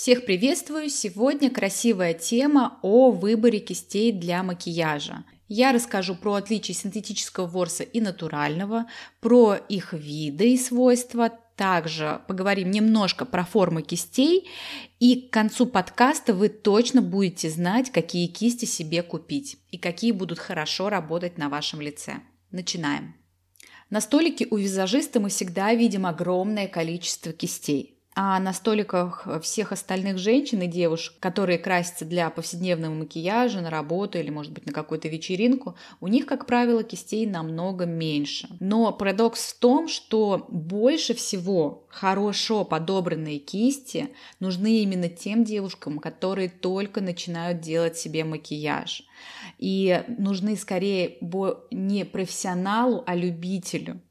Всех приветствую! Сегодня красивая тема о выборе кистей для макияжа. Я расскажу про отличие синтетического ворса и натурального, про их виды и свойства, также поговорим немножко про формы кистей, и к концу подкаста вы точно будете знать, какие кисти себе купить и какие будут хорошо работать на вашем лице. Начинаем. На столике у визажиста мы всегда видим огромное количество кистей. А на столиках всех остальных женщин и девушек, которые красятся для повседневного макияжа, на работу или, может быть, на какую-то вечеринку, у них, как правило, кистей намного меньше. Но парадокс в том, что больше всего хорошо подобранные кисти нужны именно тем девушкам, которые только начинают делать себе макияж. И нужны скорее не профессионалу, а любителю.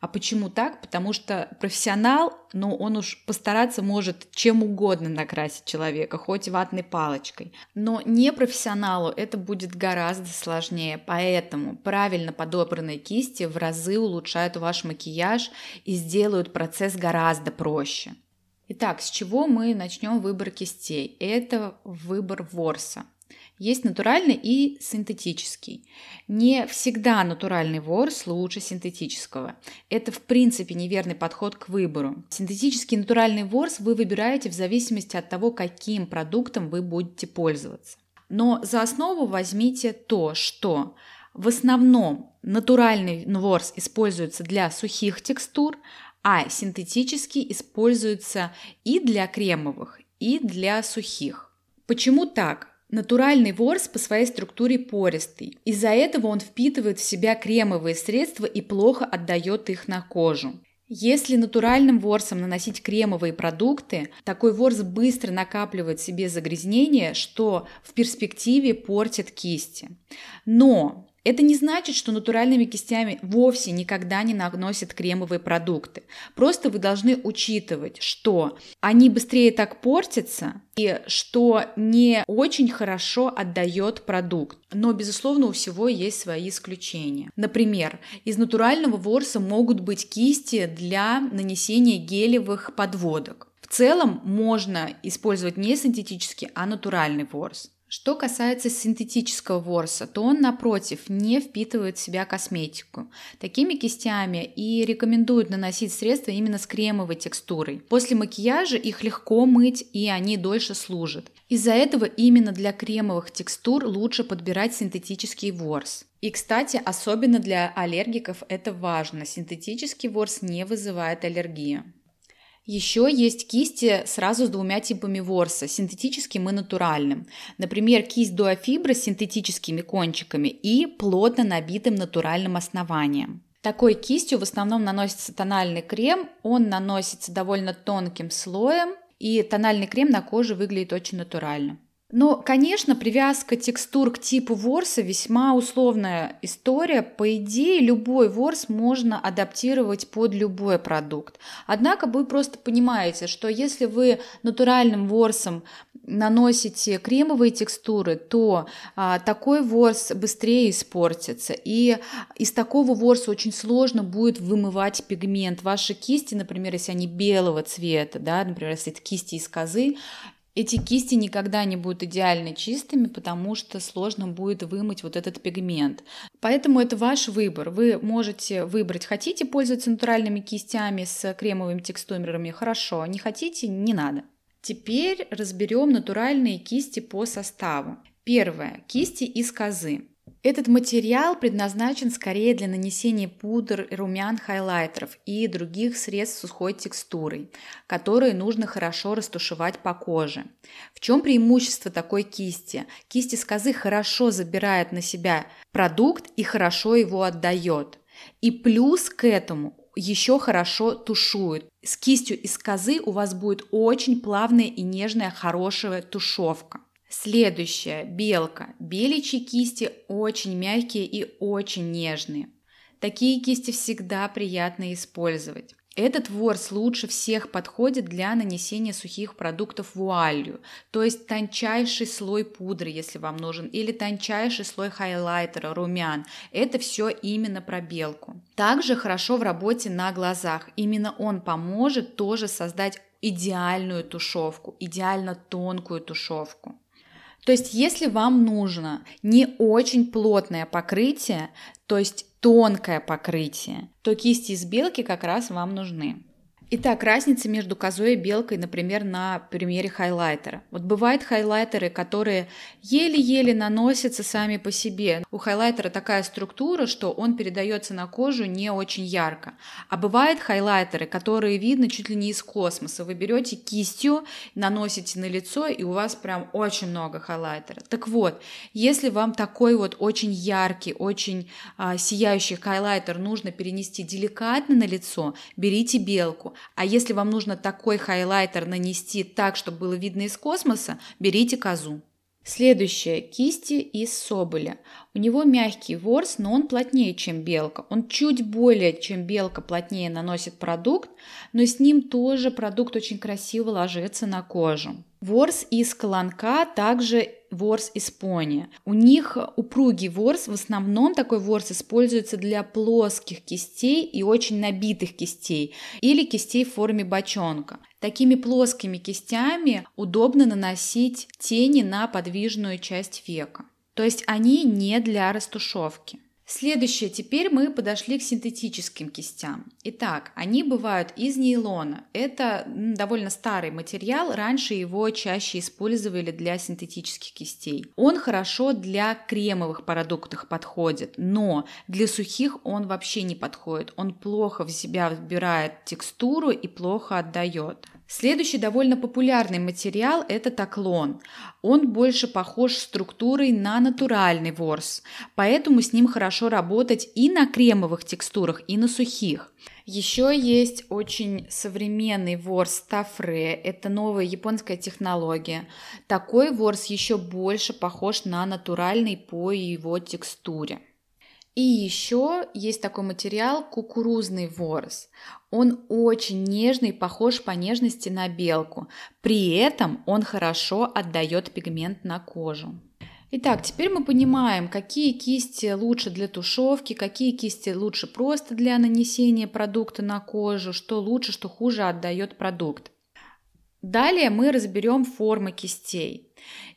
А почему так? Потому что профессионал, ну, он уж постараться может чем угодно накрасить человека, хоть ватной палочкой. Но не профессионалу это будет гораздо сложнее. Поэтому правильно подобранные кисти в разы улучшают ваш макияж и сделают процесс гораздо проще. Итак, с чего мы начнем выбор кистей? Это выбор ворса. Есть натуральный и синтетический. Не всегда натуральный ворс лучше синтетического. Это в принципе неверный подход к выбору. Синтетический натуральный ворс вы выбираете в зависимости от того, каким продуктом вы будете пользоваться. Но за основу возьмите то, что в основном натуральный ворс используется для сухих текстур, а синтетический используется и для кремовых, и для сухих. Почему так? Натуральный ворс по своей структуре пористый. Из-за этого он впитывает в себя кремовые средства и плохо отдает их на кожу. Если натуральным ворсом наносить кремовые продукты, такой ворс быстро накапливает в себе загрязнения, что в перспективе портит кисти. Но это не значит, что натуральными кистями вовсе никогда не наносят кремовые продукты. Просто вы должны учитывать, что они быстрее так портятся и что не очень хорошо отдает продукт. Но, безусловно, у всего есть свои исключения. Например, из натурального ворса могут быть кисти для нанесения гелевых подводок. В целом можно использовать не синтетический, а натуральный ворс. Что касается синтетического ворса, то он, напротив, не впитывает в себя косметику. Такими кистями и рекомендуют наносить средства именно с кремовой текстурой. После макияжа их легко мыть и они дольше служат. Из-за этого именно для кремовых текстур лучше подбирать синтетический ворс. И, кстати, особенно для аллергиков это важно. Синтетический ворс не вызывает аллергию. Еще есть кисти сразу с двумя типами ворса, синтетическим и натуральным. Например, кисть дуофибра с синтетическими кончиками и плотно набитым натуральным основанием. Такой кистью в основном наносится тональный крем, он наносится довольно тонким слоем, и тональный крем на коже выглядит очень натурально. Но, конечно, привязка текстур к типу ворса весьма условная история. По идее, любой ворс можно адаптировать под любой продукт. Однако вы просто понимаете, что если вы натуральным ворсом наносите кремовые текстуры, то а, такой ворс быстрее испортится. И из такого ворса очень сложно будет вымывать пигмент. Ваши кисти, например, если они белого цвета, да, например, если это кисти из козы, эти кисти никогда не будут идеально чистыми, потому что сложно будет вымыть вот этот пигмент. Поэтому это ваш выбор. Вы можете выбрать, хотите пользоваться натуральными кистями с кремовыми текстурами, хорошо, не хотите, не надо. Теперь разберем натуральные кисти по составу. Первое. Кисти из козы. Этот материал предназначен скорее для нанесения пудр, румян, хайлайтеров и других средств с сухой текстурой, которые нужно хорошо растушевать по коже. В чем преимущество такой кисти? Кисть из козы хорошо забирает на себя продукт и хорошо его отдает. И плюс к этому еще хорошо тушует. С кистью из козы у вас будет очень плавная и нежная хорошая тушевка. Следующая белка. Беличьи кисти очень мягкие и очень нежные. Такие кисти всегда приятно использовать. Этот ворс лучше всех подходит для нанесения сухих продуктов вуалью, то есть тончайший слой пудры, если вам нужен, или тончайший слой хайлайтера, румян. Это все именно про белку. Также хорошо в работе на глазах. Именно он поможет тоже создать идеальную тушевку, идеально тонкую тушевку. То есть, если вам нужно не очень плотное покрытие, то есть тонкое покрытие, то кисти из белки как раз вам нужны. Итак, разница между козой и белкой, например, на примере хайлайтера. Вот бывают хайлайтеры, которые еле-еле наносятся сами по себе. У хайлайтера такая структура, что он передается на кожу не очень ярко. А бывают хайлайтеры, которые видно чуть ли не из космоса. Вы берете кистью, наносите на лицо, и у вас прям очень много хайлайтера. Так вот, если вам такой вот очень яркий, очень а, сияющий хайлайтер нужно перенести деликатно на лицо, берите белку. А если вам нужно такой хайлайтер нанести так, чтобы было видно из космоса, берите козу. Следующее – кисти из соболя. У него мягкий ворс, но он плотнее, чем белка. Он чуть более, чем белка, плотнее наносит продукт, но с ним тоже продукт очень красиво ложится на кожу. Ворс из колонка также ворс из пони. У них упругий ворс, в основном такой ворс используется для плоских кистей и очень набитых кистей или кистей в форме бочонка. Такими плоскими кистями удобно наносить тени на подвижную часть века. То есть они не для растушевки. Следующее, теперь мы подошли к синтетическим кистям. Итак, они бывают из нейлона. Это довольно старый материал, раньше его чаще использовали для синтетических кистей. Он хорошо для кремовых продуктов подходит, но для сухих он вообще не подходит. Он плохо в себя вбирает текстуру и плохо отдает. Следующий довольно популярный материал – это таклон. Он больше похож структурой на натуральный ворс, поэтому с ним хорошо работать и на кремовых текстурах, и на сухих. Еще есть очень современный ворс тафре, это новая японская технология. Такой ворс еще больше похож на натуральный по его текстуре. И еще есть такой материал кукурузный ворс. Он очень нежный, похож по нежности на белку. При этом он хорошо отдает пигмент на кожу. Итак, теперь мы понимаем, какие кисти лучше для тушевки, какие кисти лучше просто для нанесения продукта на кожу, что лучше, что хуже отдает продукт. Далее мы разберем формы кистей.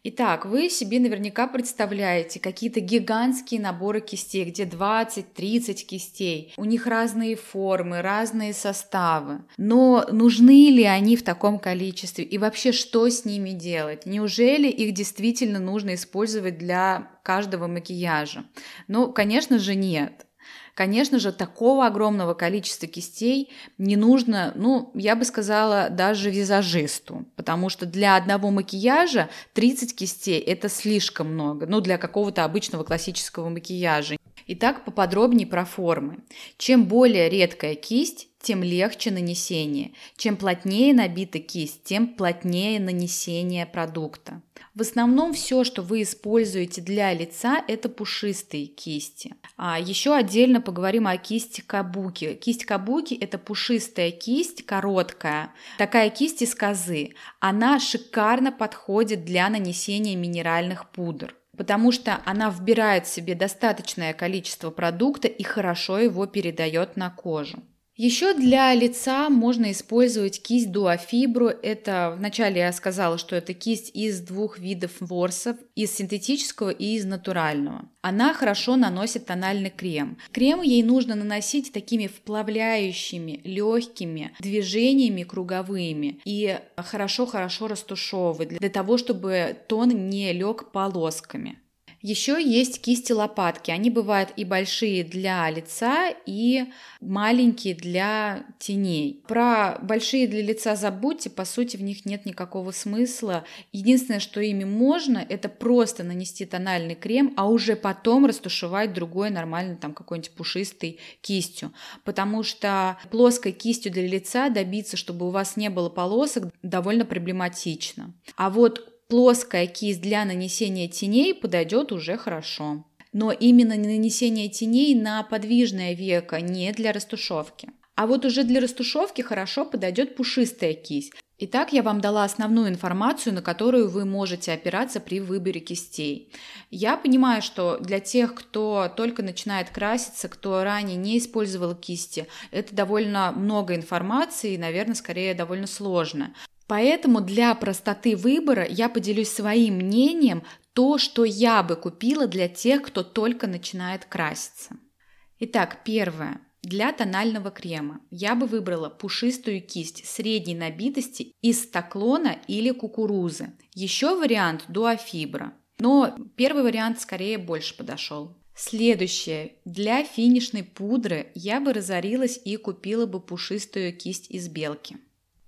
Итак, вы себе наверняка представляете какие-то гигантские наборы кистей, где 20-30 кистей. У них разные формы, разные составы. Но нужны ли они в таком количестве? И вообще, что с ними делать? Неужели их действительно нужно использовать для каждого макияжа? Ну, конечно же, нет. Конечно же, такого огромного количества кистей не нужно, ну, я бы сказала, даже визажисту, потому что для одного макияжа 30 кистей – это слишком много, ну, для какого-то обычного классического макияжа. Итак, поподробнее про формы. Чем более редкая кисть, тем легче нанесение. Чем плотнее набита кисть, тем плотнее нанесение продукта. В основном все, что вы используете для лица, это пушистые кисти. А еще отдельно поговорим о кисти кабуки. Кисть кабуки – это пушистая кисть, короткая. Такая кисть из козы. Она шикарно подходит для нанесения минеральных пудр потому что она вбирает в себе достаточное количество продукта и хорошо его передает на кожу. Еще для лица можно использовать кисть дуафибру. Это вначале я сказала, что это кисть из двух видов ворсов, из синтетического и из натурального. Она хорошо наносит тональный крем. Крем ей нужно наносить такими вплавляющими, легкими движениями круговыми и хорошо-хорошо растушевывать для того, чтобы тон не лег полосками. Еще есть кисти-лопатки. Они бывают и большие для лица, и маленькие для теней. Про большие для лица забудьте, по сути в них нет никакого смысла. Единственное, что ими можно, это просто нанести тональный крем, а уже потом растушевать другой нормальный там какой-нибудь пушистой кистью. Потому что плоской кистью для лица добиться, чтобы у вас не было полосок, довольно проблематично. А вот плоская кисть для нанесения теней подойдет уже хорошо. Но именно нанесение теней на подвижное веко, не для растушевки. А вот уже для растушевки хорошо подойдет пушистая кисть. Итак, я вам дала основную информацию, на которую вы можете опираться при выборе кистей. Я понимаю, что для тех, кто только начинает краситься, кто ранее не использовал кисти, это довольно много информации и, наверное, скорее довольно сложно. Поэтому для простоты выбора я поделюсь своим мнением, то, что я бы купила для тех, кто только начинает краситься. Итак, первое. Для тонального крема я бы выбрала пушистую кисть средней набитости из стаклона или кукурузы. Еще вариант дуафибра, но первый вариант скорее больше подошел. Следующее. Для финишной пудры я бы разорилась и купила бы пушистую кисть из белки.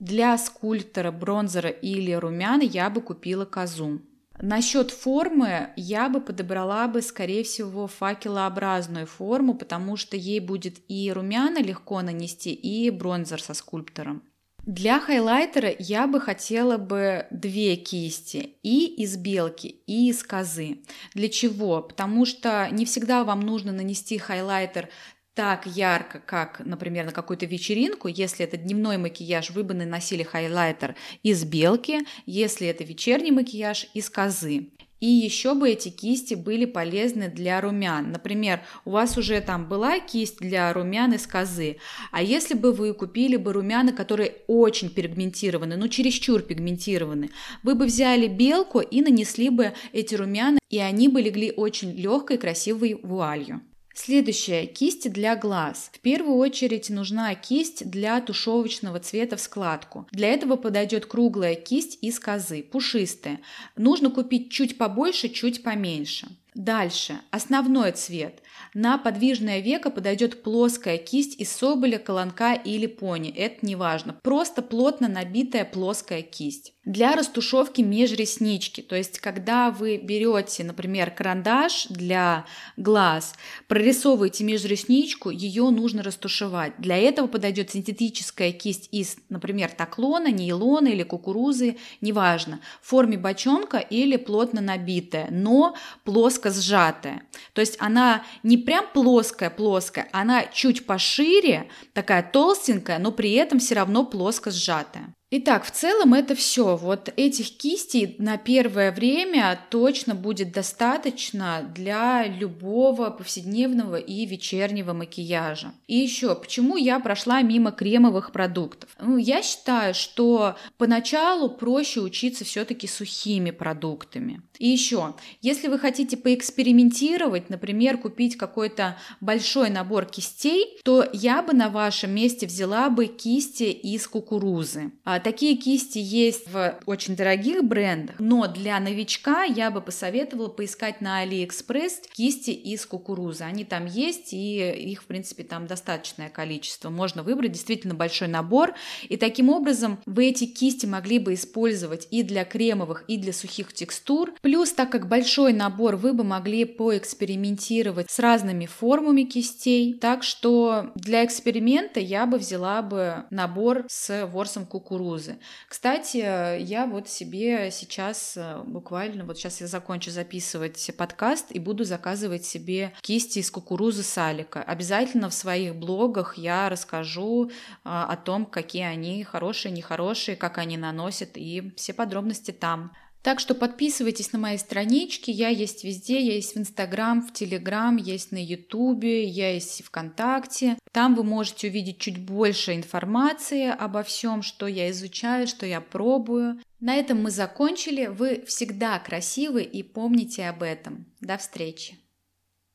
Для скульптора, бронзера или румян я бы купила козу. Насчет формы я бы подобрала бы, скорее всего, факелообразную форму, потому что ей будет и румяна легко нанести, и бронзер со скульптором. Для хайлайтера я бы хотела бы две кисти, и из белки, и из козы. Для чего? Потому что не всегда вам нужно нанести хайлайтер так ярко, как, например, на какую-то вечеринку. Если это дневной макияж, вы бы наносили хайлайтер из белки, если это вечерний макияж, из козы. И еще бы эти кисти были полезны для румян. Например, у вас уже там была кисть для румян из козы, а если бы вы купили бы румяна, которые очень пигментированы, ну чересчур пигментированы, вы бы взяли белку и нанесли бы эти румяна, и они бы легли очень легкой красивой вуалью. Следующее. Кисти для глаз. В первую очередь нужна кисть для тушевочного цвета в складку. Для этого подойдет круглая кисть из козы, пушистая. Нужно купить чуть побольше, чуть поменьше. Дальше. Основной цвет. На подвижное веко подойдет плоская кисть из соболя, колонка или пони. Это не важно. Просто плотно набитая плоская кисть. Для растушевки межреснички, то есть когда вы берете, например, карандаш для глаз, прорисовываете межресничку, ее нужно растушевать. Для этого подойдет синтетическая кисть из, например, таклона, нейлона или кукурузы, неважно, в форме бочонка или плотно набитая, но плоско сжатая. То есть она не прям плоская-плоская, она чуть пошире, такая толстенькая, но при этом все равно плоско сжатая. Итак, в целом это все. Вот этих кистей на первое время точно будет достаточно для любого повседневного и вечернего макияжа. И еще, почему я прошла мимо кремовых продуктов? Ну, я считаю, что поначалу проще учиться все-таки сухими продуктами. И еще, если вы хотите поэкспериментировать, например, купить какой-то большой набор кистей, то я бы на вашем месте взяла бы кисти из кукурузы. А Такие кисти есть в очень дорогих брендах, но для новичка я бы посоветовала поискать на Алиэкспресс кисти из кукурузы. Они там есть, и их, в принципе, там достаточное количество. Можно выбрать действительно большой набор, и таким образом вы эти кисти могли бы использовать и для кремовых, и для сухих текстур. Плюс, так как большой набор, вы бы могли поэкспериментировать с разными формами кистей. Так что для эксперимента я бы взяла бы набор с ворсом кукурузы кукурузы. Кстати, я вот себе сейчас э, буквально, вот сейчас я закончу записывать подкаст и буду заказывать себе кисти из кукурузы салика. Обязательно в своих блогах я расскажу а, о том, какие они хорошие, нехорошие, как они наносят и все подробности там. Так что подписывайтесь на мои странички, я есть везде, я есть в Инстаграм, в Телеграм, есть на Ютубе, я есть в ВКонтакте. Там вы можете увидеть чуть больше информации обо всем, что я изучаю, что я пробую. На этом мы закончили. Вы всегда красивы и помните об этом. До встречи!